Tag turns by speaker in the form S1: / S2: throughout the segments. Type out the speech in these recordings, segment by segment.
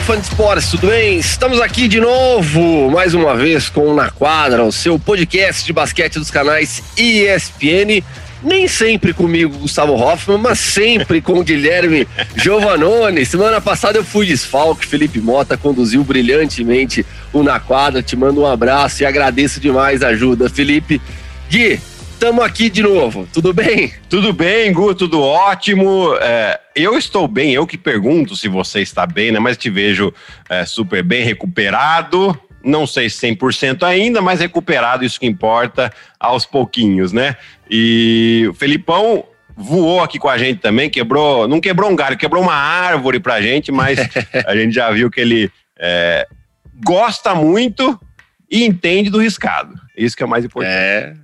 S1: Fala fã de esportes, tudo bem? Estamos aqui de novo, mais uma vez com Na Quadra, o seu podcast de basquete dos canais ESPN. Nem sempre comigo, Gustavo Hoffman, mas sempre com Guilherme Giovanoni. Semana passada eu fui desfalque, Felipe Mota conduziu brilhantemente o Na Quadra. Te mando um abraço e agradeço demais a ajuda, Felipe. Gui, estamos aqui de novo. Tudo bem?
S2: Tudo bem, Gu, tudo ótimo. É, eu estou bem, eu que pergunto se você está bem, né? Mas te vejo é, super bem, recuperado. Não sei 100% ainda, mas recuperado, isso que importa, aos pouquinhos, né? E o Felipão voou aqui com a gente também, quebrou, não quebrou um galho, quebrou uma árvore pra gente, mas a gente já viu que ele é, gosta muito e entende do riscado. Isso que é mais importante.
S1: É,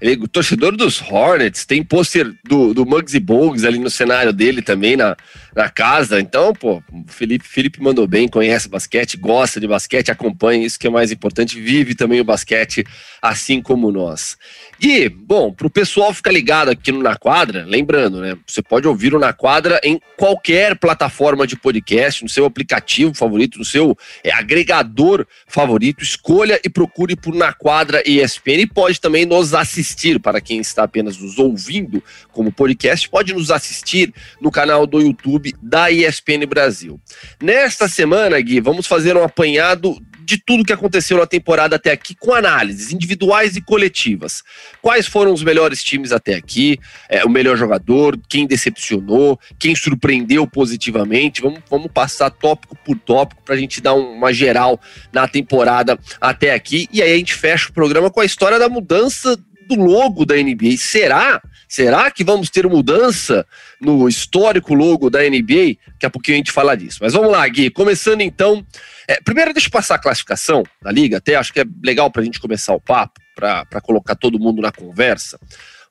S1: ele, torcedor dos Hornets, tem pôster do, do Muggsy Bogues ali no cenário dele também, na, na casa. Então, pô, Felipe, Felipe mandou bem, conhece basquete, gosta de basquete, acompanha, isso que é mais importante, vive também o basquete, assim como nós. E, bom, para o pessoal ficar ligado aqui no Na Quadra, lembrando, né? Você pode ouvir o Na Quadra em qualquer plataforma de podcast, no seu aplicativo favorito, no seu é, agregador favorito. Escolha e procure por Na Quadra ESPN e pode também nos assistir, para quem está apenas nos ouvindo como podcast, pode nos assistir no canal do YouTube da ESPN Brasil. Nesta semana, Gui, vamos fazer um apanhado de tudo que aconteceu na temporada até aqui, com análises individuais e coletivas. Quais foram os melhores times até aqui? É, o melhor jogador, quem decepcionou, quem surpreendeu positivamente. Vamos, vamos passar tópico por tópico para a gente dar uma geral na temporada até aqui. E aí a gente fecha o programa com a história da mudança do logo da NBA. Será? Será que vamos ter mudança no histórico logo da NBA? Daqui a pouquinho a gente fala disso. Mas vamos lá, Gui. Começando então. É, primeiro, deixa eu passar a classificação da liga, até acho que é legal para a gente começar o papo, para colocar todo mundo na conversa.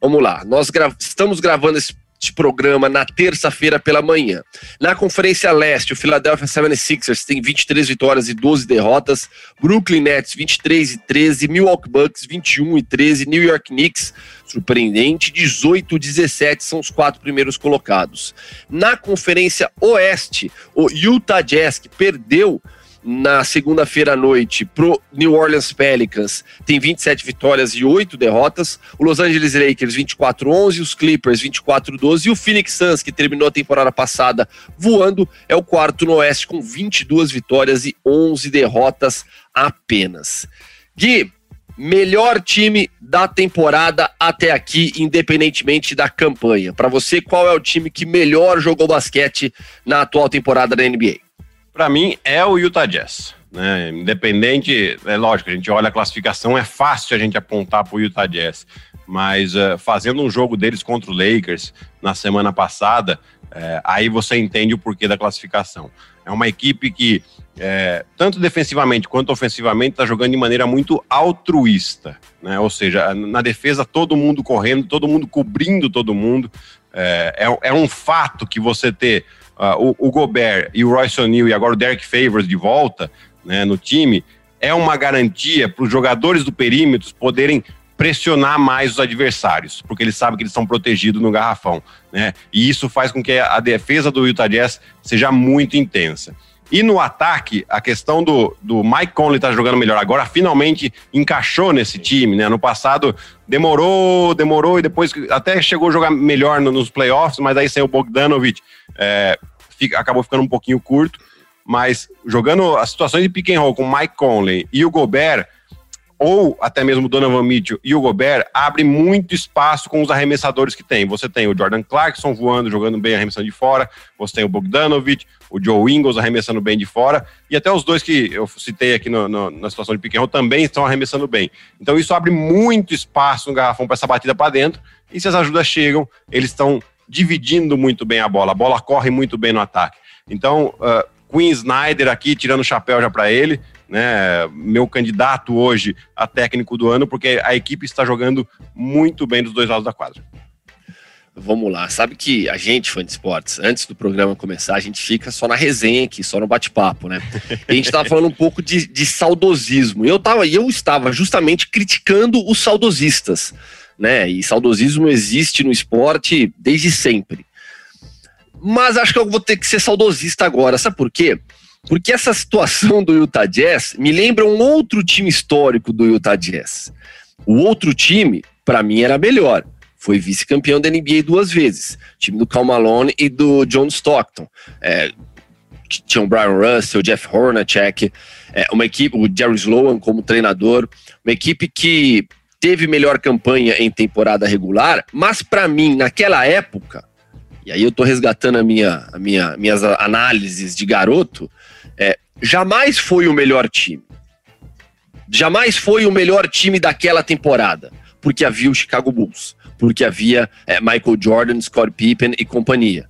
S1: Vamos lá. Nós gra estamos gravando esse este programa na terça-feira pela manhã. Na Conferência Leste, o Philadelphia 76ers tem 23 vitórias e 12 derrotas, Brooklyn Nets 23 e 13, Milwaukee Bucks 21 e 13, New York Knicks, surpreendente, 18 e 17 são os quatro primeiros colocados. Na Conferência Oeste, o Utah Jazz que perdeu na segunda-feira à noite pro New Orleans Pelicans tem 27 vitórias e 8 derrotas. O Los Angeles Lakers 24-11, os Clippers 24-12 e o Phoenix Suns, que terminou a temporada passada voando, é o quarto no Oeste com 22 vitórias e 11 derrotas apenas. Gui, melhor time da temporada até aqui, independentemente da campanha. Para você, qual é o time que melhor jogou basquete na atual temporada da NBA?
S2: Para mim, é o Utah Jazz. Né? Independente, é lógico, a gente olha a classificação, é fácil a gente apontar para o Utah Jazz, mas uh, fazendo um jogo deles contra o Lakers na semana passada, uh, aí você entende o porquê da classificação. É uma equipe que, é, tanto defensivamente quanto ofensivamente, está jogando de maneira muito altruísta. Né? Ou seja, na defesa, todo mundo correndo, todo mundo cobrindo todo mundo. É, é, é um fato que você ter uh, o, o, Gobert e o Royce O'Neal e agora o Derek Favors de volta né, no time, é uma garantia para os jogadores do perímetro poderem pressionar mais os adversários, porque eles sabem que eles estão protegidos no garrafão, né? E isso faz com que a defesa do Utah Jazz seja muito intensa. E no ataque, a questão do, do Mike Conley estar tá jogando melhor agora, finalmente encaixou nesse time, né? No passado demorou, demorou e depois até chegou a jogar melhor no, nos playoffs, mas aí sem o Bogdanovich, é, fica, acabou ficando um pouquinho curto, mas jogando as situações de pick and roll com Mike Conley e o Gobert, ou até mesmo o Donovan Mitchell e o Gobert, abre muito espaço com os arremessadores que tem. Você tem o Jordan Clarkson voando, jogando bem, arremessando de fora, você tem o Bogdanovich, o Joe Ingles arremessando bem de fora, e até os dois que eu citei aqui no, no, na situação de pick and roll também estão arremessando bem. Então isso abre muito espaço no garrafão para essa batida para dentro, e se as ajudas chegam, eles estão dividindo muito bem a bola. A bola corre muito bem no ataque. Então, uh, Queen Snyder aqui, tirando o chapéu já para ele, né? Meu candidato hoje a técnico do ano, porque a equipe está jogando muito bem dos dois lados da quadra.
S1: Vamos lá, sabe que a gente, fã de esportes, antes do programa começar, a gente fica só na resenha aqui, só no bate-papo, né? E a gente estava falando um pouco de, de saudosismo. E eu, tava, eu estava justamente criticando os saudosistas né? E saudosismo existe no esporte desde sempre. Mas acho que eu vou ter que ser saudosista agora. Sabe por quê? Porque essa situação do Utah Jazz me lembra um outro time histórico do Utah Jazz. O outro time, para mim, era melhor. Foi vice-campeão da NBA duas vezes. Time do Cal Malone e do John Stockton. É, o Brian Russell, Jeff Hornacek, é, uma equipe, o Jerry Sloan como treinador, uma equipe que teve melhor campanha em temporada regular, mas para mim, naquela época, e aí eu tô resgatando a minha, a minha, minhas análises de garoto, é, jamais foi o melhor time. Jamais foi o melhor time daquela temporada, porque havia o Chicago Bulls, porque havia é, Michael Jordan, Scott Pippen e companhia.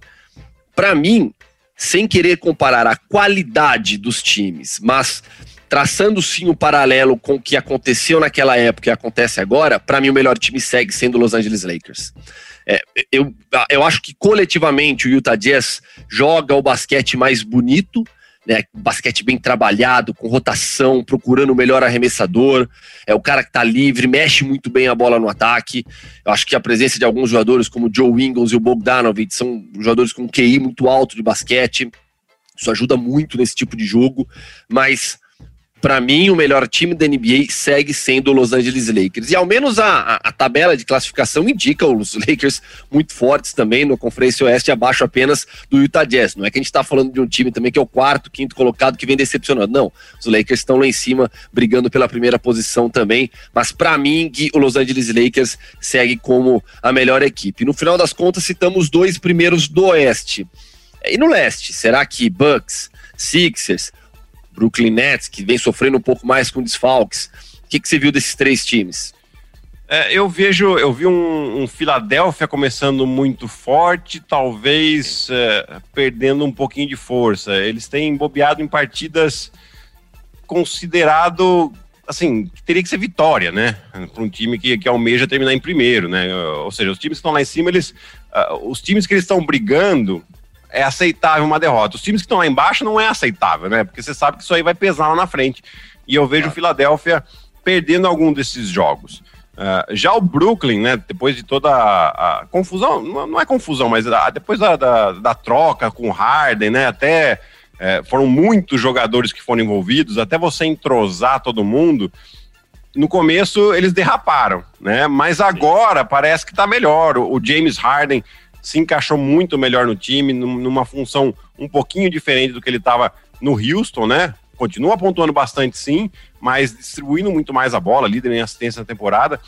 S1: Para mim, sem querer comparar a qualidade dos times, mas traçando sim um paralelo com o que aconteceu naquela época e acontece agora, para mim o melhor time segue sendo o Los Angeles Lakers. É, eu, eu acho que coletivamente o Utah Jazz joga o basquete mais bonito, né, basquete bem trabalhado, com rotação, procurando o melhor arremessador. É o cara que está livre, mexe muito bem a bola no ataque. Eu acho que a presença de alguns jogadores como Joe Ingles e o Bogdanovich são jogadores com QI muito alto de basquete. Isso ajuda muito nesse tipo de jogo, mas para mim, o melhor time da NBA segue sendo o Los Angeles Lakers. E ao menos a, a, a, tabela de classificação indica os Lakers muito fortes também no Conferência Oeste, abaixo apenas do Utah Jazz. Não é que a gente está falando de um time também que é o quarto, quinto colocado, que vem decepcionando. Não, os Lakers estão lá em cima, brigando pela primeira posição também. Mas para mim, o Los Angeles Lakers segue como a melhor equipe. No final das contas, citamos os dois primeiros do Oeste. E no Leste, será que Bucks, Sixers, Brooklyn Nets, que vem sofrendo um pouco mais com desfalques. O que, que você viu desses três times?
S2: É, eu vejo, eu vi um, um Philadelphia começando muito forte, talvez é, perdendo um pouquinho de força. Eles têm bobeado em partidas considerado assim, teria que ser vitória, né? Para um time que, que almeja terminar em primeiro, né? Ou seja, os times que estão lá em cima, eles. Uh, os times que eles estão brigando, é aceitável uma derrota. Os times que estão lá embaixo não é aceitável, né? Porque você sabe que isso aí vai pesar lá na frente. E eu vejo o Philadelphia perdendo algum desses jogos. Uh, já o Brooklyn, né, depois de toda a, a confusão, não, é confusão, mas a, depois da, da, da, troca com o Harden, né, até é, foram muitos jogadores que foram envolvidos, até você entrosar todo mundo, no começo eles derraparam, né, mas agora parece que tá melhor. O James Harden se encaixou muito melhor no time, numa função um pouquinho diferente do que ele estava no Houston, né? Continua pontuando bastante, sim, mas distribuindo muito mais a bola, líder em assistência na temporada.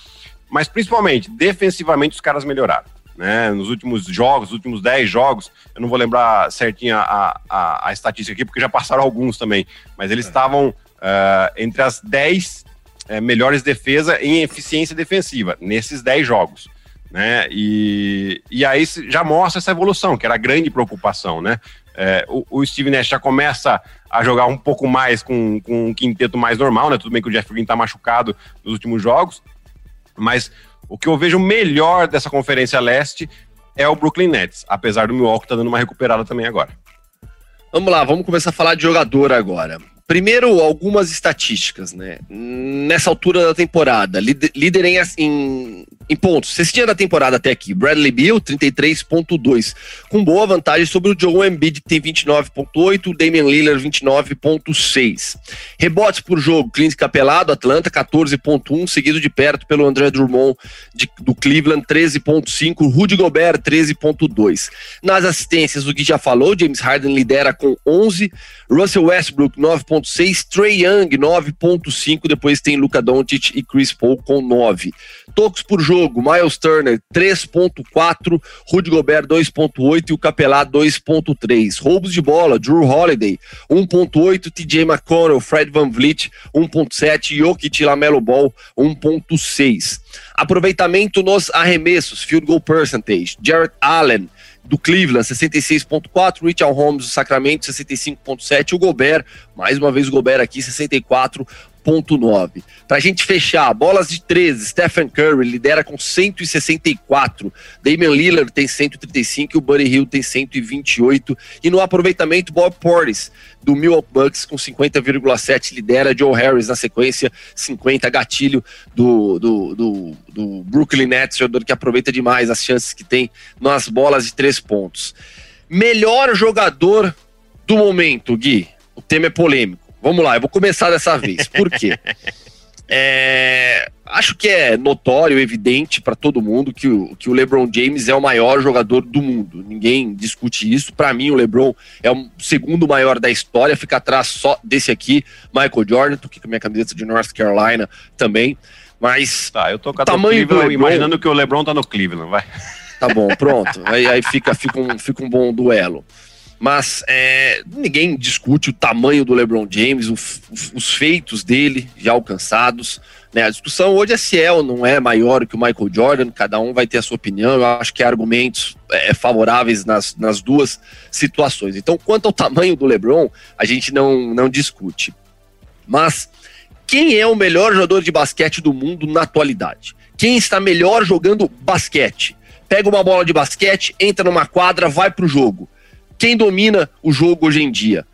S2: Mas principalmente, defensivamente, os caras melhoraram. Né? Nos últimos jogos, nos últimos 10 jogos, eu não vou lembrar certinho a, a, a estatística aqui, porque já passaram alguns também, mas eles é. estavam uh, entre as 10 uh, eh, melhores defesas em eficiência defensiva, nesses 10 jogos né? E, e aí já mostra essa evolução, que era a grande preocupação, né? É, o, o, Steve Nash já começa a jogar um pouco mais com, com um quinteto mais normal, né? Tudo bem que o Jeff Green tá machucado nos últimos jogos, mas o que eu vejo melhor dessa Conferência Leste é o Brooklyn Nets, apesar do Milwaukee tá dando uma recuperada também agora.
S1: Vamos lá, vamos começar a falar de jogador agora. Primeiro, algumas estatísticas, né? Nessa altura da temporada, líder em, em, em pontos. Cestinha da temporada até aqui, Bradley Beal, 33.2, com boa vantagem sobre o Joe Embiid, que tem 29.8, o Damian Lillard, 29.6. Rebotes por jogo, Clint Capelado, Atlanta, 14.1, seguido de perto pelo André Drummond, de, do Cleveland, 13.5, Rudy Gobert, 13.2. Nas assistências, o que já falou, James Harden lidera com 11, Russell Westbrook, 9.5, 9.6, Trey Young 9.5, depois tem Luca Doncic e Chris Paul com 9. Tocos por jogo, Miles Turner 3.4, Rudy Gobert 2.8 e o Capelá 2.3. Roubos de bola, Drew Holiday 1.8, TJ McConnell, Fred Van Vliet 1.7, Jokic Lamelo Ball 1.6. Aproveitamento nos arremessos, field goal percentage, Jarrett Allen do Cleveland, 66.4, Richard Holmes do Sacramento, 65.7, o Gobert, mais uma vez o Gobert aqui, 64 100.9. Para a gente fechar, bolas de 13, Stephen Curry lidera com 164, Damian Lillard tem 135 e o Buddy Hill tem 128. E no aproveitamento, Bob Portis, do Milwaukee Bucks, com 50,7 lidera, Joe Harris na sequência, 50, gatilho do, do, do, do Brooklyn Nets, jogador que aproveita demais as chances que tem nas bolas de três pontos. Melhor jogador do momento, Gui tema é polêmico. Vamos lá, eu vou começar dessa vez. Por quê? É, acho que é notório, evidente para todo mundo que o, que o LeBron James é o maior jogador do mundo. Ninguém discute isso. Para mim, o LeBron é o segundo maior da história, fica atrás só desse aqui, Michael Jordan, tô aqui com a minha camiseta de North Carolina também. Mas
S2: tá, eu tô com a tamanho do LeBron, imaginando que o LeBron tá no Cleveland, vai.
S1: Tá bom, pronto. aí, aí fica, fica, um, fica um bom duelo mas é, ninguém discute o tamanho do LeBron James, o, os feitos dele já alcançados. Né? A discussão hoje é se é ou não é maior que o Michael Jordan, cada um vai ter a sua opinião. Eu acho que há argumentos é, favoráveis nas, nas duas situações. Então, quanto ao tamanho do LeBron, a gente não, não discute. Mas quem é o melhor jogador de basquete do mundo na atualidade? Quem está melhor jogando basquete? Pega uma bola de basquete, entra numa quadra, vai pro jogo quem domina o jogo hoje em dia?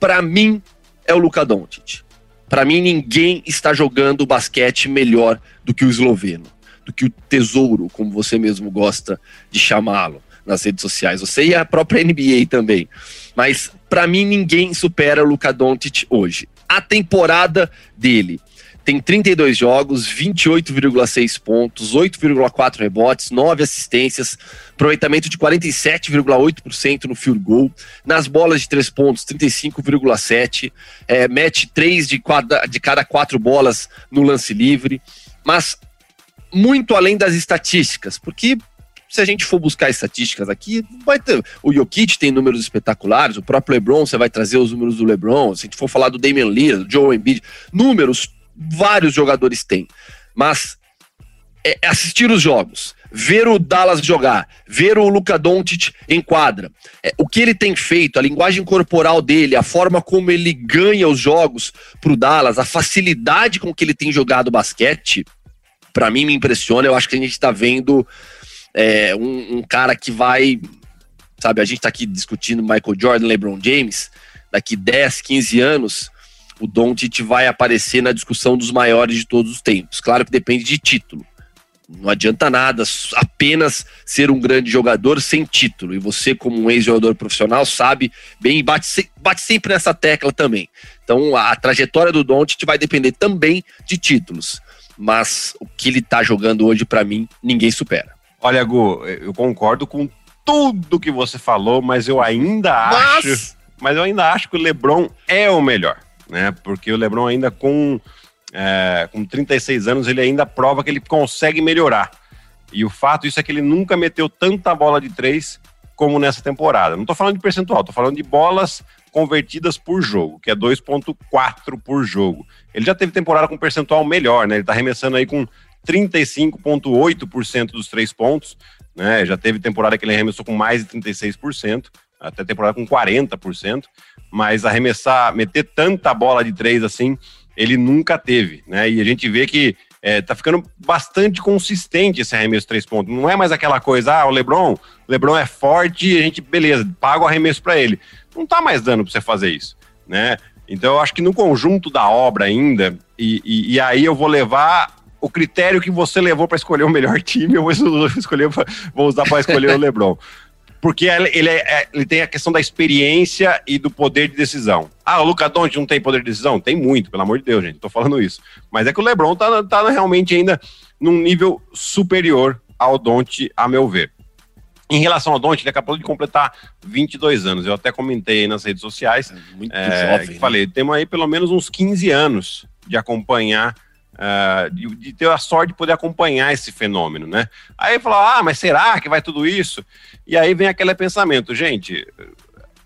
S1: Para mim, é o Luka Doncic. Para mim, ninguém está jogando basquete melhor do que o esloveno, do que o tesouro, como você mesmo gosta de chamá-lo nas redes sociais. Você e a própria NBA também. Mas para mim, ninguém supera o Luka Doncic hoje. A temporada dele tem 32 jogos, 28,6 pontos, 8,4 rebotes, 9 assistências, aproveitamento de 47,8% no field goal, nas bolas de 3 pontos, 35,7, é, mete 3 de, quadra, de cada 4 bolas no lance livre, mas muito além das estatísticas, porque se a gente for buscar estatísticas aqui, vai ter. O Jokic tem números espetaculares, o próprio LeBron, você vai trazer os números do LeBron. Se a gente for falar do Damian Lillard, do Joe Embiid, números vários jogadores têm. Mas é assistir os jogos, ver o Dallas jogar, ver o Luka Doncic em quadra, é, o que ele tem feito, a linguagem corporal dele, a forma como ele ganha os jogos pro Dallas, a facilidade com que ele tem jogado basquete, para mim me impressiona. Eu acho que a gente tá vendo é, um, um, cara que vai, sabe, a gente tá aqui discutindo Michael Jordan, LeBron James, daqui 10, 15 anos, o Doncic vai aparecer na discussão dos maiores de todos os tempos. Claro que depende de título. Não adianta nada apenas ser um grande jogador sem título. E você, como um ex-jogador profissional, sabe bem e bate, bate sempre nessa tecla também. Então, a, a trajetória do Doncic vai depender também de títulos. Mas o que ele está jogando hoje, para mim, ninguém supera.
S2: Olha, Gu, eu concordo com tudo que você falou, mas eu ainda mas... acho. Mas eu ainda acho que o LeBron é o melhor né? Porque o LeBron ainda com, é, com 36 anos, ele ainda prova que ele consegue melhorar. E o fato isso é que ele nunca meteu tanta bola de três como nessa temporada. Não estou falando de percentual, estou falando de bolas convertidas por jogo, que é 2.4 por jogo. Ele já teve temporada com percentual melhor, né? Ele está arremessando aí com 35.8% dos três pontos, né? Já teve temporada que ele arremessou com mais de 36% até temporada com 40%, mas arremessar, meter tanta bola de três assim, ele nunca teve, né? E a gente vê que é, tá ficando bastante consistente esse arremesso três pontos. Não é mais aquela coisa, ah, o Lebron, o Lebron é forte a gente, beleza, paga o arremesso para ele. Não tá mais dando para você fazer isso, né? Então eu acho que no conjunto da obra ainda, e, e, e aí eu vou levar o critério que você levou para escolher o melhor time, eu vou escolher, vou usar para escolher o LeBron porque ele, é, é, ele tem a questão da experiência e do poder de decisão. Ah, o Luca Doncic não tem poder de decisão? Tem muito, pelo amor de Deus, gente, tô falando isso. Mas é que o LeBron tá, tá realmente ainda num nível superior ao Doncic, a meu ver. Em relação ao Doncic, ele acabou de completar 22 anos. Eu até comentei nas redes sociais. É muito é, jovem. Né? Falei, temos aí pelo menos uns 15 anos de acompanhar Uh, de, ter a sorte de poder acompanhar esse fenômeno, né? Aí fala, ah, mas será que vai tudo isso? E aí vem aquele pensamento, gente,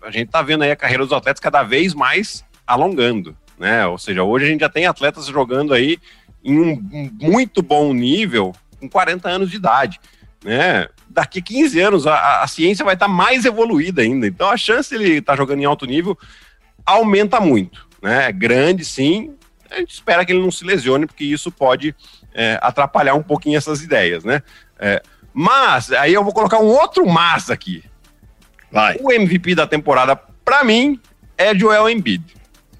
S2: a gente tá vendo aí a carreira dos atletas cada vez mais alongando, né? Ou seja, hoje a gente já tem atletas jogando aí em um muito bom nível com 40 anos de idade, né? Daqui 15 anos a, a ciência vai estar tá mais evoluída ainda, então a chance de ele estar tá jogando em alto nível aumenta muito, né? É grande sim, a gente espera que ele não se lesione, porque isso pode é, atrapalhar um pouquinho essas ideias, né? É, mas, aí eu vou colocar um outro mas aqui. Vai. O MVP da temporada, para mim, é Joel Embiid.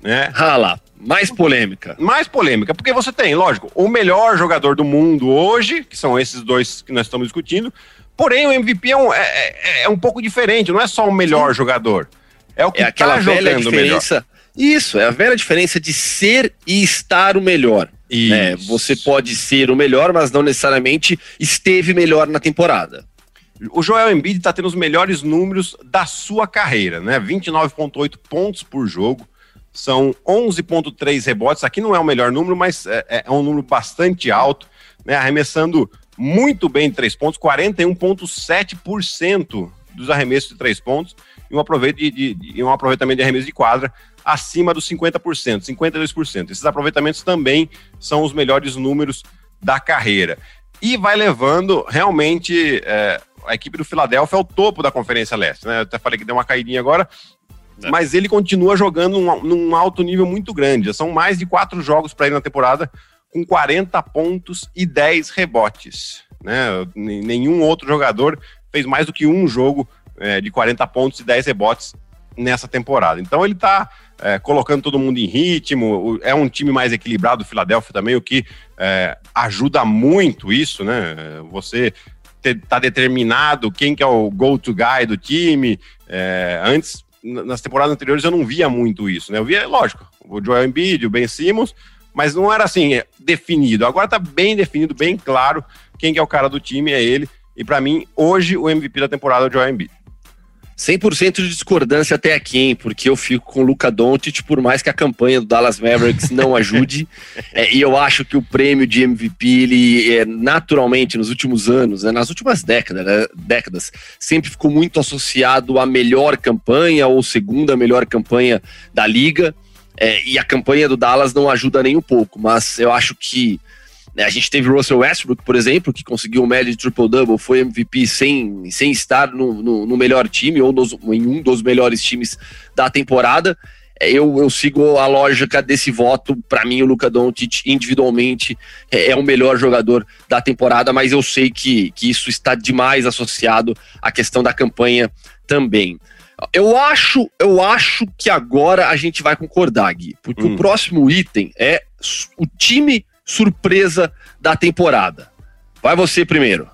S2: Né?
S1: Rala. Mais polêmica.
S2: Mais polêmica, porque você tem, lógico, o melhor jogador do mundo hoje, que são esses dois que nós estamos discutindo, porém o MVP é um, é, é, é um pouco diferente, não é só o melhor Sim. jogador. É o que é aquela tá velha
S1: diferença. Melhor Isso, é a velha diferença de ser e estar o melhor. Né? Você pode ser o melhor, mas não necessariamente esteve melhor na temporada.
S2: O Joel Embiid está tendo os melhores números da sua carreira, né? 29,8 pontos por jogo, são 11,3 rebotes. Aqui não é o melhor número, mas é, é, é um número bastante alto, né? Arremessando muito bem de três pontos, 41,7% dos arremessos de três pontos e um, de, de, de, um aproveitamento de arremesso de quadra acima dos 50%, 52%. Esses aproveitamentos também são os melhores números da carreira. E vai levando realmente é, a equipe do Philadelphia ao topo da Conferência Leste. Né? Eu até falei que deu uma caidinha agora, é. mas ele continua jogando num, num, alto nível muito grande. Já são mais de quatro jogos para ele na temporada, com 40 pontos e 10 rebotes. Né? Nenhum outro jogador fez mais do que um jogo é, de 40 pontos e 10 rebotes nessa temporada. Então ele está é, colocando todo mundo em ritmo, é um time mais equilibrado, o Philadelphia também, o que é, ajuda muito isso, né? Você tá determinado quem que é o go-to guy do time. É, antes, nas temporadas anteriores, eu não via muito isso, né? Eu via, lógico, o Joel Embiid, o Ben Simmons, mas não era assim, é, definido. Agora tá bem definido, bem claro quem que é o cara do time, é ele. E para mim, hoje, o MVP da temporada é o Joel Embiid.
S1: 100% de discordância até aqui, hein? Porque eu fico com o Luca Doncic, por mais que a campanha do Dallas Mavericks não ajude. é, e eu acho que o prêmio de MVP, ele é, naturalmente, nos últimos anos, né, nas últimas décadas, né, décadas, sempre ficou muito associado à melhor campanha ou segunda melhor campanha da liga. É, e a campanha do Dallas não ajuda nem um pouco, mas eu acho que a gente teve Russell Westbrook, por exemplo, que conseguiu um médio de triple-double, foi MVP sem, sem estar no, no, no melhor time ou nos, em um dos melhores times da temporada. É, eu, eu sigo a lógica desse voto. Para mim, o Luca Doncic, individualmente, é, é, o melhor jogador da temporada, mas eu sei que, que isso está demais associado à questão da campanha também. Eu acho, eu acho que agora a gente vai concordar, Gui, porque hum. o próximo item é o time surpresa da temporada. Vai você primeiro.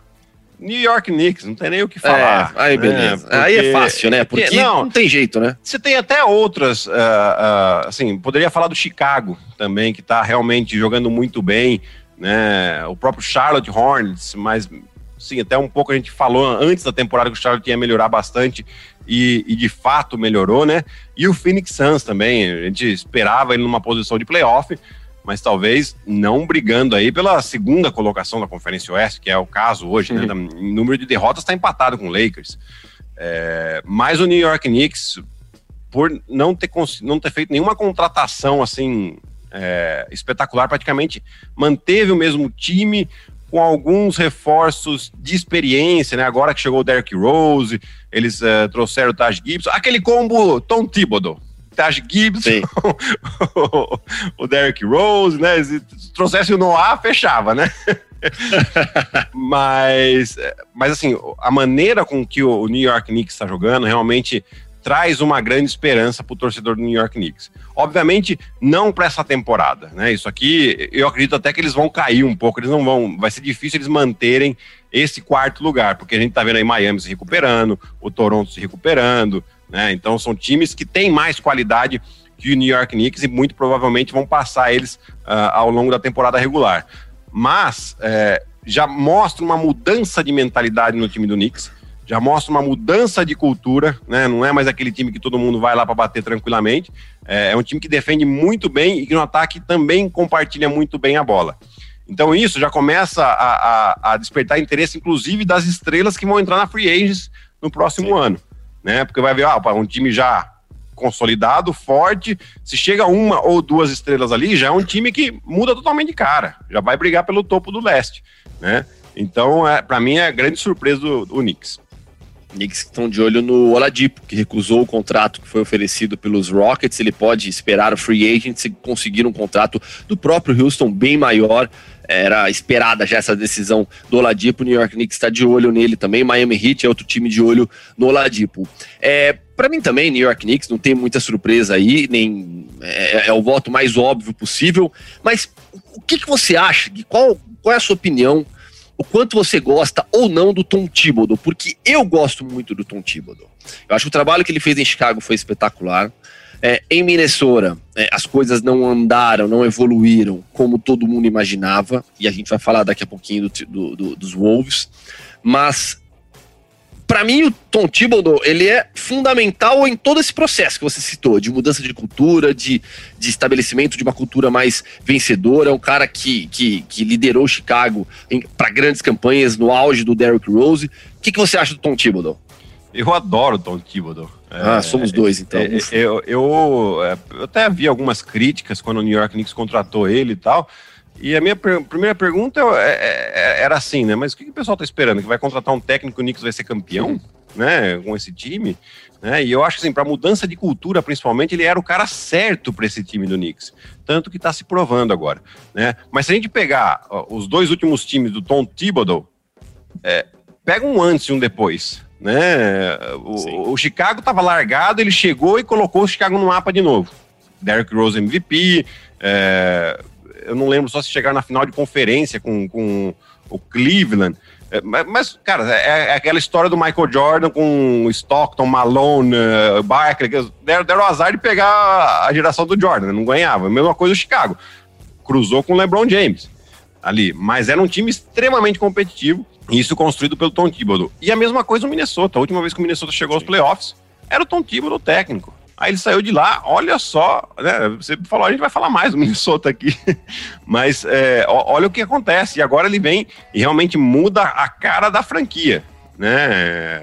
S2: New York Knicks, não tem nem o que falar.
S1: É, aí, né? beleza. Porque, aí é fácil, né? Porque, não, não, tem jeito, né?
S2: Você tem até outras, uh, uh, assim, poderia falar do Chicago também, que tá realmente jogando muito bem, né? O próprio Charlotte Hornets, mas, sim, até um pouco a gente falou antes da temporada que o Charlotte ia melhorar bastante e, e de fato melhorou, né? E o Phoenix Suns também, a gente esperava ele numa posição de playoff, mas talvez não brigando aí pela segunda colocação da Conferência Oeste, que é o caso hoje, né? Em número de derrotas está empatado com o Lakers. É, mas o New York Knicks, por não ter, não ter feito nenhuma contratação assim é, espetacular, praticamente manteve o mesmo time com alguns reforços de experiência, né? Agora que chegou o Derrick Rose, eles é, trouxeram o Taj Gibson, aquele combo Tom Thibodeau, Taj Gibson, o, o Derrick Rose, né? Se trouxesse o Noah, fechava, né? mas, mas assim, a maneira com que o New York Knicks está jogando realmente traz uma grande esperança para o torcedor do New York Knicks. Obviamente, não para essa temporada, né? Isso aqui, eu acredito até que eles vão cair um pouco, eles não vão, vai ser difícil eles manterem esse quarto lugar, porque a gente está vendo aí Miami se recuperando, o Toronto se recuperando, né? Então são times que têm mais qualidade que o New York Knicks e muito provavelmente vão passar eles uh, ao longo da temporada regular. Mas é, já mostra uma mudança de mentalidade no time do Knicks, já mostra uma mudança de cultura, né? Não é mais aquele time que todo mundo vai lá para bater tranquilamente. É, é, um time que defende muito bem e que no ataque também compartilha muito bem a bola. Então isso já começa a, a, a despertar interesse, inclusive das estrelas que vão entrar na free agents no próximo Sim. ano né? Porque vai ver, ah, um time já consolidado, forte, se chega uma ou duas estrelas ali, já é um time que muda totalmente de cara, já vai brigar pelo topo do leste, né? Então, é, para mim, é grande surpresa do, do Knicks.
S1: Knicks estão de olho no Oladipo, que recusou o contrato que foi oferecido pelos Rockets. Ele pode esperar o free agent se conseguir um contrato do próprio Houston bem maior. Era esperada já essa decisão do Oladipo. New York Knicks está de olho nele também. Miami Heat é outro time de olho no Oladipo. É, para mim também, New York Knicks não tem muita surpresa aí, nem é, é o voto mais óbvio possível. Mas o que, que você acha? Qual, qual é a sua opinião o quanto você gosta ou não do Tom Thibodeau, porque eu gosto muito do Tom Thibodeau. Eu acho que o trabalho que ele fez em Chicago foi espetacular. É, em Minnesota, é, as coisas não andaram, não evoluíram como todo mundo imaginava, e a gente vai falar daqui a pouquinho do, do, do, dos Wolves, mas para mim, o Tom Thibodeau, ele é fundamental em todo esse processo que você citou, de mudança de cultura, de, de estabelecimento de uma cultura mais vencedora. É um cara que, que, que liderou Chicago para grandes campanhas no auge do Derrick Rose. O que, que você acha do Tom Thibodeau?
S2: Eu adoro o Tom Thibodeau.
S1: Ah, é, somos dois, então. É,
S2: eu, eu, é, eu, até vi algumas críticas quando o New York Knicks contratou ele e tal. E a minha per primeira pergunta é, é, é, era assim, né? Mas o que, que o pessoal tá esperando? Que vai contratar um técnico e o Knicks vai ser campeão, né? Com esse time? Né? E eu acho que, assim, para mudança de cultura, principalmente, ele era o cara certo para esse time do Knicks. Tanto que está se provando agora, né? Mas se a gente pegar ó, os dois últimos times do Tom Thibodeau, é, pega um antes e um depois, né? O, o Chicago estava largado, ele chegou e colocou o Chicago no mapa de novo. Derrick Rose MVP, é, eu não lembro só se chegaram na final de conferência com, com o Cleveland. É, mas, cara, é, é, aquela história do Michael Jordan com Stockton, Malone, uh, Barkley, que deram, deram o azar de pegar a geração do Jordan, né? não ganhava. Mesma coisa o Chicago. Cruzou com o LeBron James ali, mas era um time extremamente competitivo, isso construído pelo Tom Thibodeau. E a mesma coisa no Minnesota. A última vez que o Minnesota chegou aos playoffs, era o Tom Thibodeau técnico. Aí ele saiu de lá, olha só, né? Você falou, a gente vai falar mais do Minnesota aqui, mas é, olha o que acontece. E agora ele vem e realmente muda a cara da franquia, né?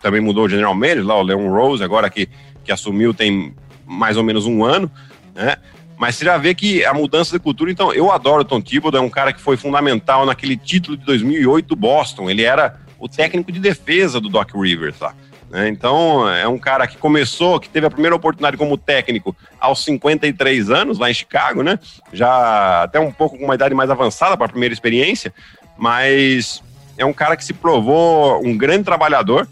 S2: Também mudou o General Manager lá, o Leon Rose, agora que, que assumiu tem mais ou menos um ano, né? Mas você já vê que a mudança de cultura, então, eu adoro o Tom Thibodeau, é um cara que foi fundamental naquele título de 2008 do Boston. Ele era o técnico de defesa do Doc Rivers lá. Né? Então, é um cara que começou, que teve a primeira oportunidade como técnico aos 53 anos, lá em Chicago, né? Já até um pouco com uma idade mais avançada para a primeira experiência, mas é um cara que se provou um grande trabalhador.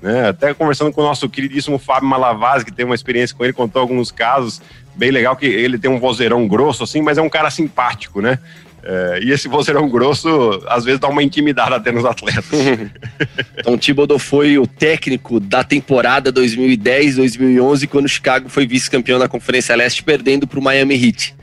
S2: Né? Até conversando com o nosso queridíssimo Fábio Malavaz, que tem uma experiência com ele, contou alguns casos bem legal, que ele tem um vozeirão grosso, assim, mas é um cara simpático, né? É, e esse vozeirão grosso, às vezes, dá uma intimidade até nos atletas.
S1: então, Thibodeau foi o técnico da temporada 2010-2011, quando o Chicago foi vice-campeão da Conferência Leste, perdendo para o Miami Heat.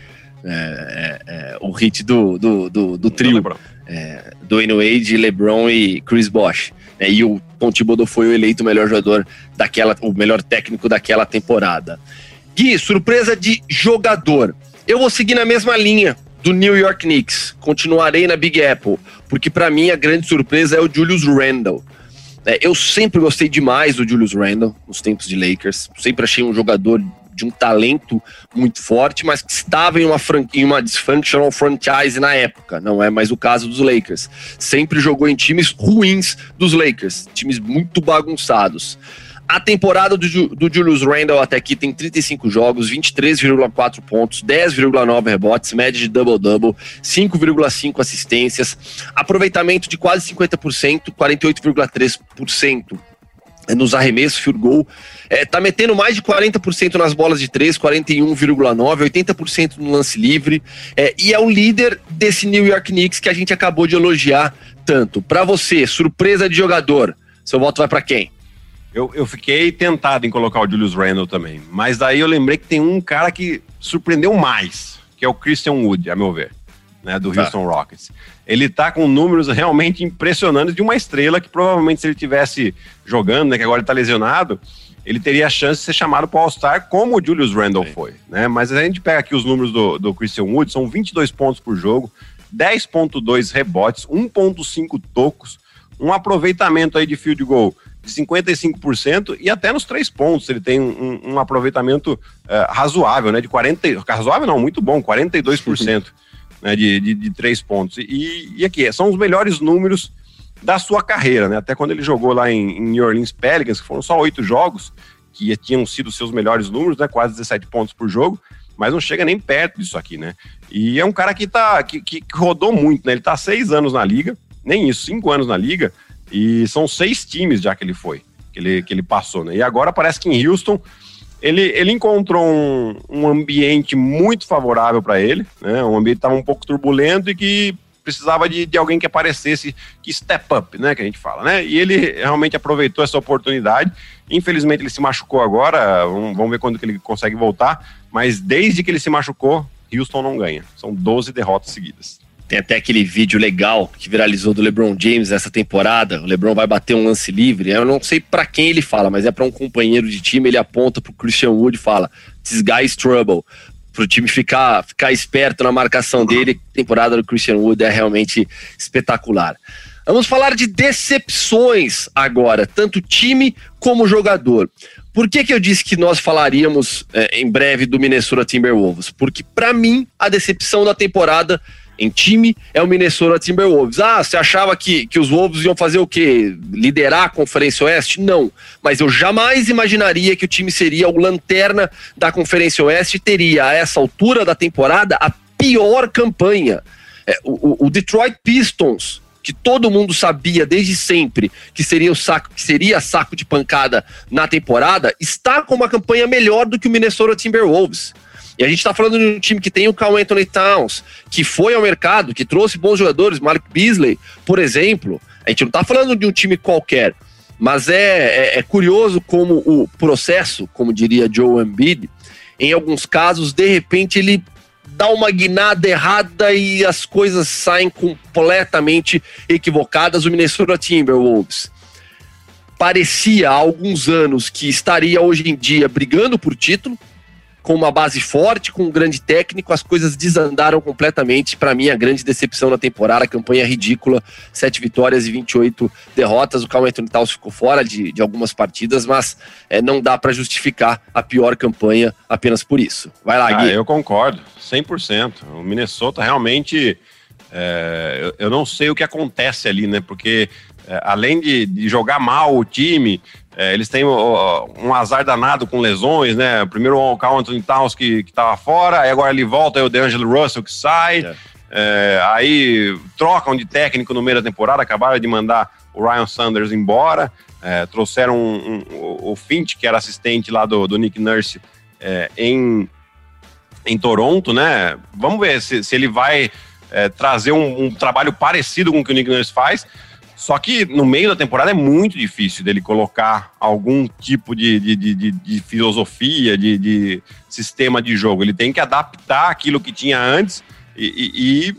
S1: É, é, é, o hit do, do, do, do trio. É, Dwayne Wade, LeBron e Chris Bosh. É, e o Tom Thibodeau foi o eleito melhor jogador daquela, o melhor técnico daquela temporada. Gui, surpresa de jogador. Eu vou seguir na mesma linha do New York Knicks. Continuarei na Big Apple, porque para mim a grande surpresa é o Julius Randle. É, eu sempre gostei demais do Julius Randle nos tempos de Lakers. Sempre achei um jogador de um talento muito forte, mas que estava em uma, em uma dysfunctional franchise na época. Não é mais o caso dos Lakers. Sempre jogou em times ruins dos Lakers, times muito bagunçados. A temporada do, do Julius Randle até aqui tem 35 jogos, 23,4 pontos, 10,9 rebotes, média de double-double, 5,5 assistências, aproveitamento de quase 50%, 48,3% nos arremessos, field goal. É, tá metendo mais de 40% nas bolas de 3, 41,9%, 80% no lance livre. É, e é o líder desse New York Knicks que a gente acabou de elogiar tanto. Para você, surpresa de jogador, seu voto vai para quem?
S2: Eu, eu fiquei tentado em colocar o Julius Randle também, mas daí eu lembrei que tem um cara que surpreendeu mais, que é o Christian Wood, a meu ver, né, do tá. Houston Rockets. Ele tá com números realmente impressionantes de uma estrela que provavelmente se ele tivesse jogando, né, que agora ele tá lesionado, ele teria a chance de ser chamado para All-Star como o Julius Randle Sim. foi, né? Mas a gente pega aqui os números do, do Christian Wood, são 22 pontos por jogo, 10.2 rebotes, 1.5 tocos, um aproveitamento aí de field goal de 55% e até nos três pontos ele tem um, um aproveitamento uh, razoável, né? De 40, razoável não, muito bom, 42% né, de, de, de três pontos. E, e aqui, são os melhores números da sua carreira, né? Até quando ele jogou lá em, em New Orleans Pelicans, que foram só oito jogos, que tinham sido seus melhores números, né? Quase 17 pontos por jogo, mas não chega nem perto disso aqui, né? E é um cara que, tá, que, que rodou muito, né? Ele tá seis anos na liga, nem isso, cinco anos na liga, e são seis times já que ele foi, que ele, que ele passou, né? E agora parece que em Houston ele, ele encontrou um, um ambiente muito favorável para ele, né? Um ambiente estava um pouco turbulento e que precisava de, de alguém que aparecesse, que step up, né, que a gente fala, né? E ele realmente aproveitou essa oportunidade. Infelizmente ele se machucou agora, vamos ver quando que ele consegue voltar, mas desde que ele se machucou, Houston não ganha. São 12 derrotas seguidas.
S1: Tem até aquele vídeo legal que viralizou do LeBron James essa temporada. O LeBron vai bater um lance livre. Eu não sei para quem ele fala, mas é para um companheiro de time. Ele aponta pro Christian Wood e fala: This guy is trouble. Pro time ficar, ficar esperto na marcação dele. A temporada do Christian Wood é realmente espetacular. Vamos falar de decepções agora, tanto time como jogador. Por que, que eu disse que nós falaríamos é, em breve do Minnesota Timberwolves? Porque, para mim, a decepção da temporada em time é o Minnesota Timberwolves. Ah, você achava que, que os Wolves iam fazer o quê? Liderar a Conferência Oeste? Não. Mas eu jamais imaginaria que o time seria o lanterna da Conferência Oeste e teria, a essa altura da temporada, a pior campanha. É, o, o Detroit Pistons que todo mundo sabia desde sempre que seria o saco, que seria saco de pancada na temporada, está com uma campanha melhor do que o Minnesota Timberwolves. E a gente está falando de um time que tem o Carl Anthony Towns, que foi ao mercado, que trouxe bons jogadores, Mark Beasley, por exemplo. A gente não está falando de um time qualquer, mas é, é, é, curioso como o processo, como diria Joe Embiid, em alguns casos, de repente, ele dá uma guinada errada e as coisas saem completamente equivocadas. O Minnesota Timberwolves parecia há alguns anos que estaria hoje em dia brigando por título, com uma base forte, com um grande técnico, as coisas desandaram completamente. Para mim, a grande decepção na temporada, a campanha ridícula, sete vitórias e 28 derrotas. O Carl Anthony Towns ficou fora de, de algumas partidas, mas é, não dá para justificar a pior campanha apenas por isso. Vai lá,
S2: ah, Gui. Eu concordo, 100%. O Minnesota realmente... É, eu, eu, não sei o que acontece ali, né? Porque além de, de, jogar mal o time, é, eles têm um azar danado com lesões, né? Primeiro o Carl Anthony Towns que, que tava fora, aí agora ele volta, aí o DeAngelo Russell que sai. É. É, aí trocam de técnico no meio da temporada, acabaram de mandar o Ryan Sanders embora, é, trouxeram um, um, o Finch, que era assistente lá do, do Nick Nurse, é, em, em Toronto, né? Vamos ver se, se ele vai é, trazer um, um, trabalho parecido com o que o Nick Nurse faz. Só que no meio da temporada é muito difícil dele colocar algum tipo de, de, de, de filosofia, de, sistema de jogo. Ele tem que adaptar aquilo que tinha antes e, e, e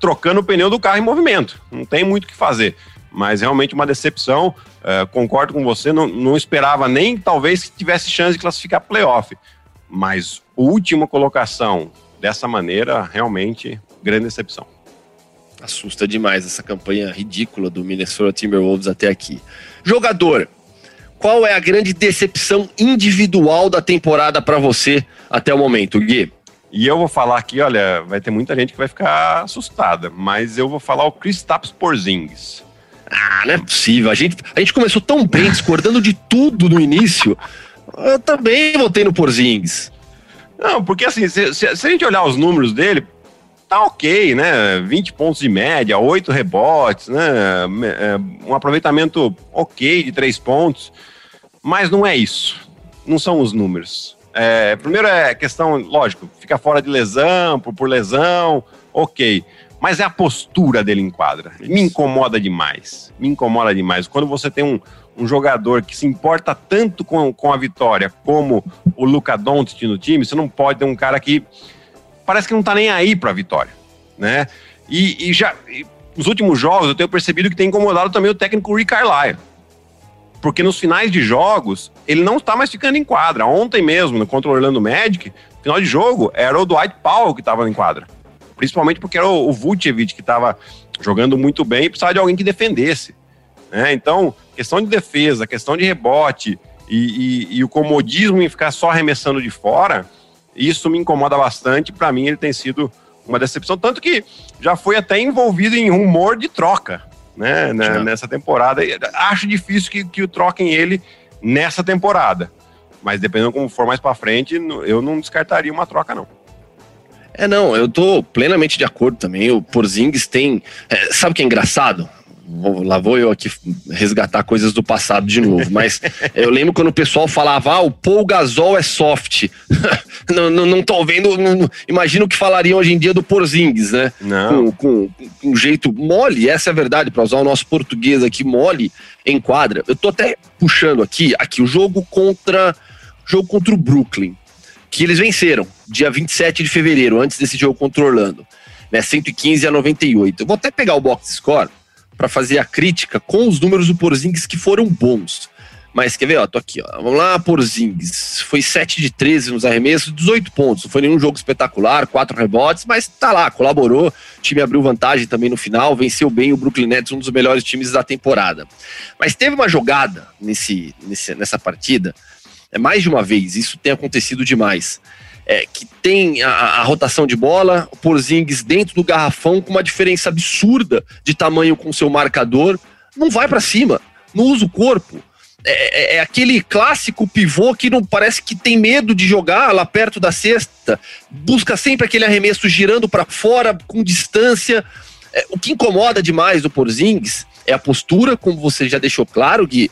S2: trocando o pneu do carro em movimento. Não tem muito o que fazer. Mas realmente uma decepção. Uh, concordo com você, não, não esperava nem talvez que tivesse chance de classificar playoff. Mas última colocação dessa maneira, realmente, grande decepção
S1: assusta demais essa campanha ridícula do Minnesota Timberwolves até aqui. Jogador, qual é a grande decepção individual da temporada para você até o momento, Gui?
S2: E eu vou falar aqui, olha, vai ter muita gente que vai ficar assustada, mas eu vou falar o Kristaps Porzingis.
S1: Ah, não é possível. A gente, a gente começou tão bem, discordando de tudo no início. Eu também votei no Porzingis.
S2: Não, porque assim, se, se, se, a gente olhar os números dele, tá ok, né? 20 pontos de média, 8 rebotes, né? É, um aproveitamento ok de 3 pontos. Mas não é isso. Não são os números. É, primeiro é questão, lógico, fica fora de lesão, por, por lesão, ok. Mas é a postura dele em quadra. Me incomoda demais. Me incomoda demais. Quando você tem um, um jogador que se importa tanto com, com a vitória como o Luca Doncic no time, você não pode ter um cara que parece que não tá nem aí pra vitória, né? E, e já e, nos últimos jogos eu tenho percebido que tem incomodado também o técnico Rick Carlisle. Porque nos finais de jogos, ele não está mais ficando em quadra. Ontem mesmo, contra o Orlando Magic, final de jogo, era o Dwight Powell que estava em quadra. Principalmente porque era o, o Vucevic que estava jogando muito bem e precisava de alguém que defendesse. Né? Então, questão de defesa, questão de rebote e, e, e o comodismo em ficar só arremessando de fora, isso me incomoda bastante. Para mim, ele tem sido uma decepção, tanto que já foi até envolvido em rumor de troca, né, né nessa temporada. Acho difícil que, que o troquem ele nessa temporada, mas dependendo como for mais para frente, eu não descartaria uma troca não.
S1: É, não, eu tô plenamente de acordo também. O Porzingis tem. É, sabe o que é engraçado? Lá vou eu aqui resgatar coisas do passado de novo, mas eu lembro quando o pessoal falava, ah, o Paul Gasol é soft. não, não, não tô vendo, não, imagino que falariam hoje em dia do Porzingis, né?
S2: Não.
S1: Com, com, com um jeito mole, essa é a verdade, para usar o nosso português aqui, mole em quadra. Eu tô até puxando aqui, aqui o jogo contra, jogo contra o Brooklyn, que eles venceram, dia 27 de fevereiro, antes desse jogo contra o Orlando, né? 115 a 98. Eu vou até pegar o box score para fazer a crítica com os números do Porzingis que foram bons. Mas quer ver, ó, tô aqui, ó. Vamos lá, Porzingis. Foi 7 de 13 nos arremessos, 18 pontos. Não foi nenhum jogo espetacular, quatro rebotes, mas tá lá, colaborou. O time abriu vantagem também no final, venceu bem o Brooklyn Nets, um dos melhores times da temporada. Mas teve uma jogada nesse, nesse nessa partida, é mais de uma vez, isso tem acontecido demais é, que tem a, a, rotação de bola, o Porzingis dentro do garrafão com uma diferença absurda de tamanho com seu marcador, não vai para cima, não usa o corpo. É, é, é, aquele clássico pivô que não parece que tem medo de jogar lá perto da cesta, busca sempre aquele arremesso girando para fora com distância. É, o que incomoda demais do Porzingis é a postura, como você já deixou claro, Gui,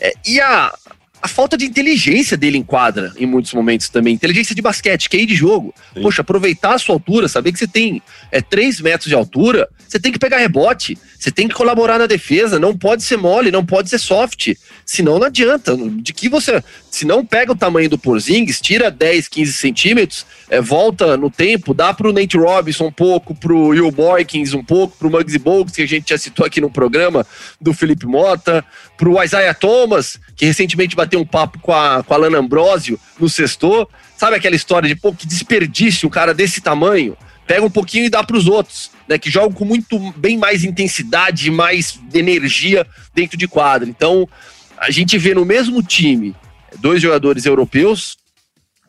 S1: é, e a, a falta de inteligência dele em quadra em muitos momentos também. Inteligência de basquete, que é de jogo. Sim. Poxa, aproveitar a sua altura, saber que você tem é, 3 metros de altura, você tem que pegar rebote, você tem que colaborar na defesa, não pode ser mole, não pode ser soft. Senão não adianta. De que você. Se não pega o tamanho do Porzingis, tira 10, 15 centímetros, é, volta no tempo, dá pro Nate Robinson um pouco, pro Will Boykins um pouco, pro Muggsy Bogues, que a gente já citou aqui no programa, do Felipe Mota, pro Isaiah Thomas, que recentemente bateu um papo com a, com a Lana Ambrosio no sextor. Sabe aquela história de, pô, que desperdício um cara desse tamanho? Pega um pouquinho e dá para os outros, né? Que jogam com muito bem mais intensidade, mais energia dentro de quadra. Então, a gente vê no mesmo time dois jogadores europeus,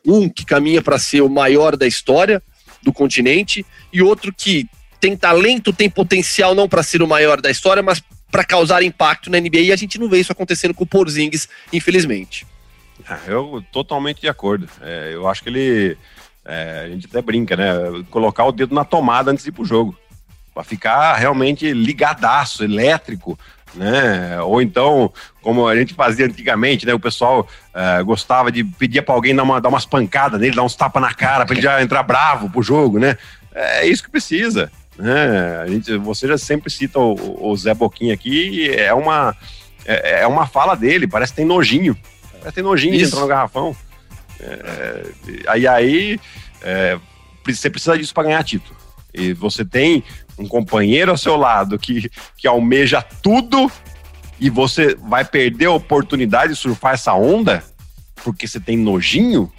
S1: um que caminha para ser o maior da história do continente e outro que tem talento, tem potencial não para ser o maior da história, mas para causar impacto na NBA e a gente não vê isso acontecendo com o Porzingis, infelizmente.
S2: Ah, eu totalmente de acordo. É, eu acho que ele. É, a gente até brinca, né? Colocar o dedo na tomada antes de ir pro jogo. Pra ficar realmente ligadaço, elétrico, né? Ou então, como a gente fazia antigamente, né? O pessoal uh, gostava de pedir para alguém dar, uma, dar umas pancadas nele, dar uns tapas na cara para ele já entrar bravo pro jogo, né? É isso que precisa. Né? A gente, você já sempre cita o, o Zé Boquinha aqui, é uma, é, é, uma fala dele, parece que tem nojinho. Parece que tem nojinho isso. de entrar no garrafão. É, aí aí é, você precisa disso para ganhar título. E você tem um companheiro ao seu lado que, que almeja tudo e você vai perder a oportunidade de surfar essa onda porque você tem nojinho,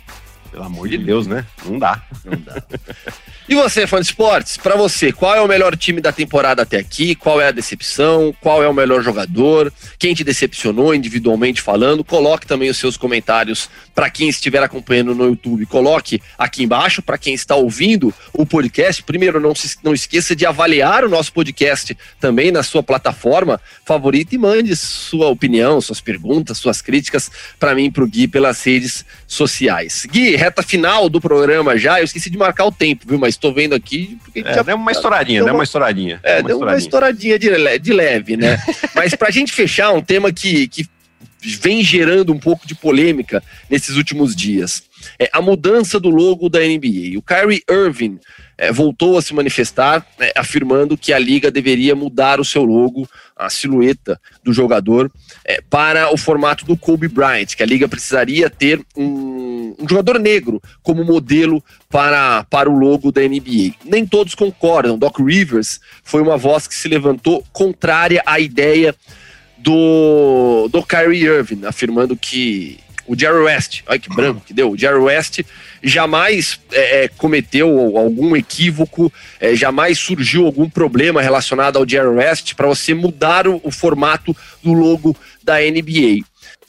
S2: pelo amor de Deus, né? Não dá. Não dá.
S1: E você, fã de esportes, para você, qual é o melhor time da temporada até aqui? Qual é a decepção? Qual é o melhor jogador? Quem te decepcionou individualmente falando? Coloque também os seus comentários para quem estiver acompanhando no YouTube. Coloque aqui embaixo para quem está ouvindo o podcast. Primeiro, não, se, não esqueça de avaliar o nosso podcast também na sua plataforma favorita e mande sua opinião, suas perguntas, suas críticas para mim e para o Gui pelas redes sociais. Gui, reta final do programa já. Eu esqueci de marcar o tempo, viu? Mas estou vendo aqui.
S2: É, já, deu uma estouradinha, deu, deu uma, estouradinha.
S1: É, deu uma estouradinha, de, de leve, né? Mas para a gente fechar, um tema que, que vem gerando um pouco de polêmica nesses últimos dias. É a mudança do logo da NBA. O Kyrie Irving é, voltou a se manifestar, né, afirmando que a liga deveria mudar o seu logo, a silhueta do jogador, é, para o formato do Kobe Bryant, que a liga precisaria ter um, um, jogador negro como modelo para, para o logo da NBA. Nem todos concordam. Doc Rivers foi uma voz que se levantou contrária à ideia do, do Kyrie Irving, afirmando que o Jerry West, olha que branco que deu, o Jerry West jamais é, é, cometeu algum equívoco, é, jamais surgiu algum problema relacionado ao Jerry West para você mudar o, o, formato do logo da NBA.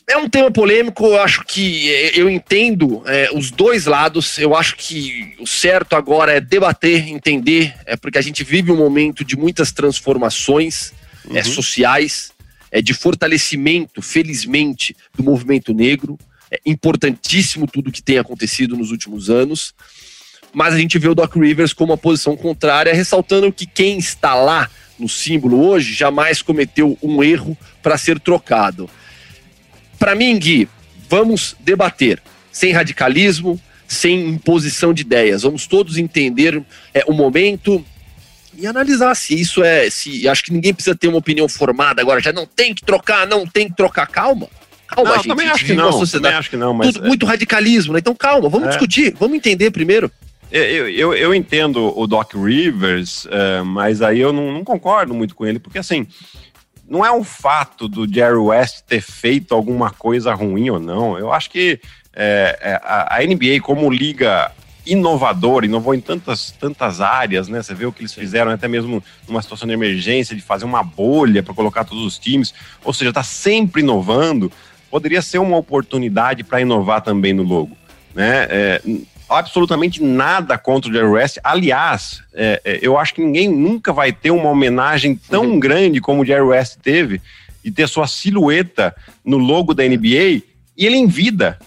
S1: É um tema polêmico, eu acho que é, eu entendo é, os dois lados. Eu acho que o certo agora é debater, entender, é porque a gente vive um momento de muitas transformações é, uhum. sociais, é, de fortalecimento, felizmente, do movimento negro. É importantíssimo tudo que tem acontecido nos últimos anos. Mas a gente vê o Doc Rivers como uma posição contrária, ressaltando que quem está lá no símbolo hoje, jamais cometeu um erro para ser trocado. Para mim, Gui, vamos debater sem radicalismo, sem imposição de ideias. Vamos todos entender é, o momento e analisar se isso é. se Acho que ninguém precisa ter uma opinião formada agora. Já não tem que trocar, não tem que trocar. Calma. Calma,
S2: não,
S1: gente.
S2: Também acho que não. Também acho que não, mas
S1: Tudo, é... Muito radicalismo, né? Então calma, vamos é. discutir, vamos entender primeiro.
S2: Eu, eu, eu, entendo o Doc Rivers, uh, mas aí eu não, não, concordo muito com ele, porque assim, não é um fato do Jerry West ter feito alguma coisa ruim ou não. Eu acho que é, a, a, NBA, como liga inovadora, inovou em tantas, tantas áreas, né? Você vê o que eles fizeram, até mesmo numa situação de emergência, de fazer uma bolha para colocar todos os times, ou seja, está sempre inovando. Poderia ser uma oportunidade para inovar também no logo, né? É, absolutamente nada contra o Jerry West. Aliás, é, é, eu acho que ninguém nunca vai ter uma homenagem tão uhum. grande como o Jerry West teve e ter sua silhueta no logo da NBA e ele em vida.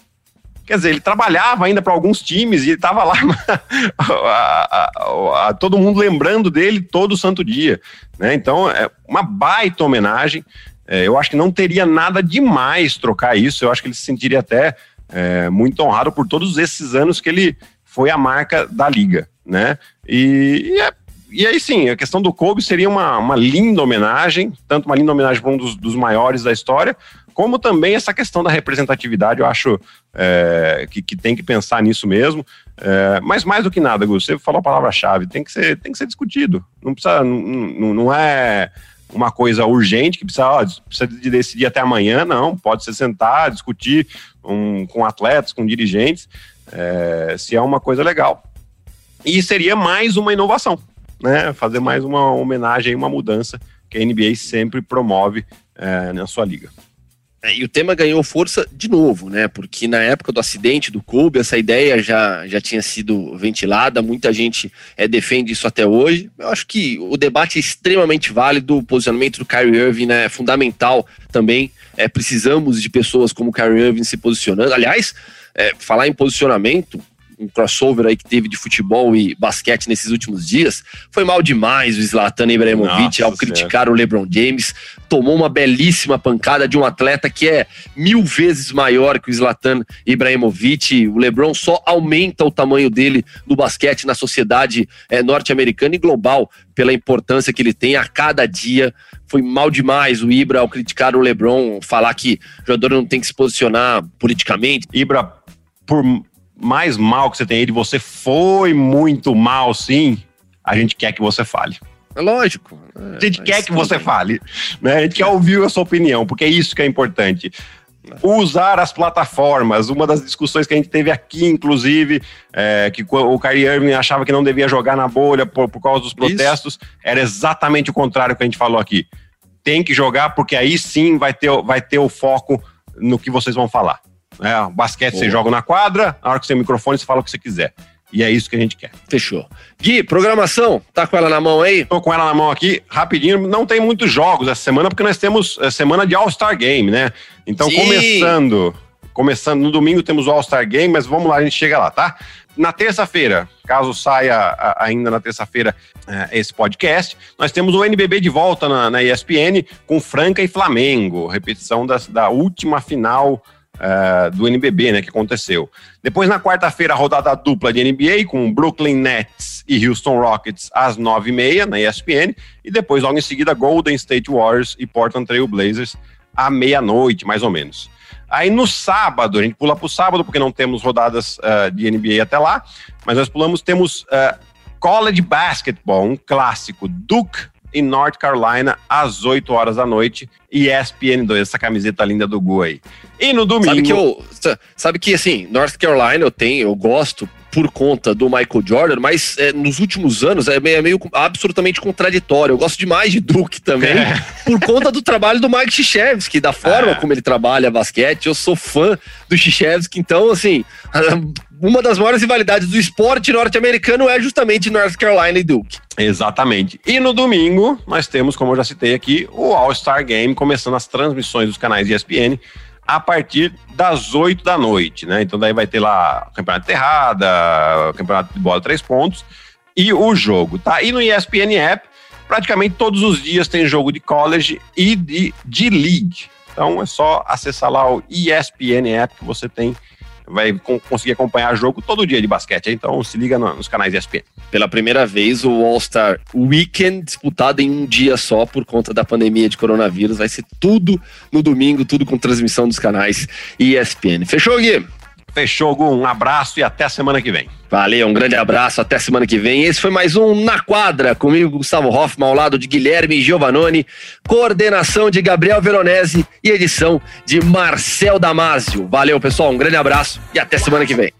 S2: Quer dizer, ele trabalhava ainda para alguns times e ele estava lá, a, a, a, todo mundo lembrando dele todo santo dia. Né? Então, é uma baita homenagem. É, eu acho que não teria nada demais trocar isso. Eu acho que ele se sentiria até é, muito honrado por todos esses anos que ele foi a marca da liga, né? E, e, é, e aí sim, a questão do Kobe seria uma, uma linda homenagem, tanto uma linda homenagem para um dos, dos, maiores da história, como também essa questão da representatividade, eu acho é, que, que, tem que pensar nisso mesmo. É, mas mais do que nada, você falou a palavra-chave, tem que ser, tem que ser discutido. Não precisa, não, não, não é uma coisa urgente que precisa, ó, precisa de decidir até amanhã, não. Pode ser sentar, discutir um, com atletas, com dirigentes, é, se é uma coisa legal. E seria mais uma inovação, né? Fazer mais uma homenagem, uma mudança que a NBA sempre promove é, na sua liga.
S1: É, e o tema ganhou força de novo, né? Porque na época do acidente do Kobe, essa ideia já, já tinha sido ventilada, muita gente é, defende isso até hoje. Eu acho que o debate é extremamente válido, o posicionamento do Kyrie Irving né, é fundamental também. É, precisamos de pessoas como o Kyrie Irving se posicionando. Aliás, é, falar em posicionamento, um crossover aí que teve de futebol e basquete nesses últimos dias, foi mal demais o Zlatan Ibrahimovic ao criticar o LeBron James, tomou uma belíssima pancada de um atleta que é mil vezes maior que o Zlatan Ibrahimovic, o LeBron só aumenta o tamanho dele no basquete na sociedade é, norte-americana e global pela importância que ele tem a cada dia. Foi mal demais o Ibra ao criticar o LeBron, falar que o jogador não tem que se posicionar politicamente.
S2: Ibra, por mais mal que você tem aí, você foi muito mal, sim, a gente quer que você fale.
S1: É lógico.
S2: É, a gente quer que você fale. Né? A gente quer ouvir a sua opinião, porque é isso que é importante. Usar as plataformas, uma das discussões que a gente teve aqui, inclusive, é, que o Kyrie Irving achava que não devia jogar na bolha por, por causa dos protestos, isso. era exatamente o contrário que a gente falou aqui. Tem que jogar, porque aí sim vai ter, vai ter o foco no que vocês vão falar. É, basquete você joga na quadra, na hora que você tem o microfone, você fala o que você quiser. E é isso que a gente quer.
S1: Fechou. Gui, programação, tá com ela na mão aí?
S2: Tô com ela na mão aqui, rapidinho. Não tem muitos jogos essa semana, porque nós temos é, semana de All-Star Game, né? Então, Sim. começando. Começando no domingo temos o All-Star Game, mas vamos lá, a gente chega lá, tá? Na terça-feira, caso saia ainda na terça-feira é, esse podcast, nós temos o NBB de volta na, na ESPN com Franca e Flamengo, repetição da, da última final uh, do NBB, né, que aconteceu. Depois, na quarta-feira, a rodada dupla de NBA com Brooklyn Nets e Houston Rockets às nove e meia na ESPN. E depois, logo em seguida, Golden State Warriors e Portland Trail Blazers à meia-noite, mais ou menos. Aí no sábado, a gente pula para o sábado, porque não temos rodadas uh, de NBA até lá, mas nós pulamos, temos uh, College Basketball, um clássico, Duke em North Carolina, às 8 horas da noite. ESPN2, essa camiseta linda do Gu aí. E no domingo.
S1: Sabe que eu. Sabe que assim, North Carolina eu tenho, eu gosto por conta do Michael Jordan, mas é, nos últimos anos é meio, é meio, absolutamente contraditório. Eu gosto demais de Duke também, é. por conta do trabalho do Mike Krzyzewski, da forma é. como ele trabalha basquete. Eu sou fã do Krzyzewski, então, assim, uma das maiores rivalidades do esporte norte-americano é justamente North Carolina e Duke.
S2: Exatamente. E no domingo, nós temos, como eu já citei aqui, o All-Star Game, começando as transmissões dos canais ESPN a partir das 8 da noite, né? Então daí vai ter lá Campeonato de Terrada, Campeonato de Bola três pontos e o jogo, tá? E no ESPN App praticamente todos os dias tem jogo de college e de, de league. Então é só acessar lá o ESPN App que você tem vai conseguir acompanhar jogo todo dia de basquete. Então se liga nos canais ESPN.
S1: Pela primeira vez, o All-Star Weekend disputado em um dia só por conta da pandemia de coronavírus. Vai ser tudo no domingo, tudo com transmissão dos canais ESPN. Fechou, Gui?
S2: Fechou, Gu. Um abraço e até semana que vem.
S1: Valeu, um grande abraço, até semana que vem. Esse foi mais um Na Quadra, comigo, Gustavo Hoffman, ao lado de Guilherme Giovanoni, coordenação de Gabriel Veronese e edição de Marcel Damasio. Valeu, pessoal, um grande abraço e até semana que vem.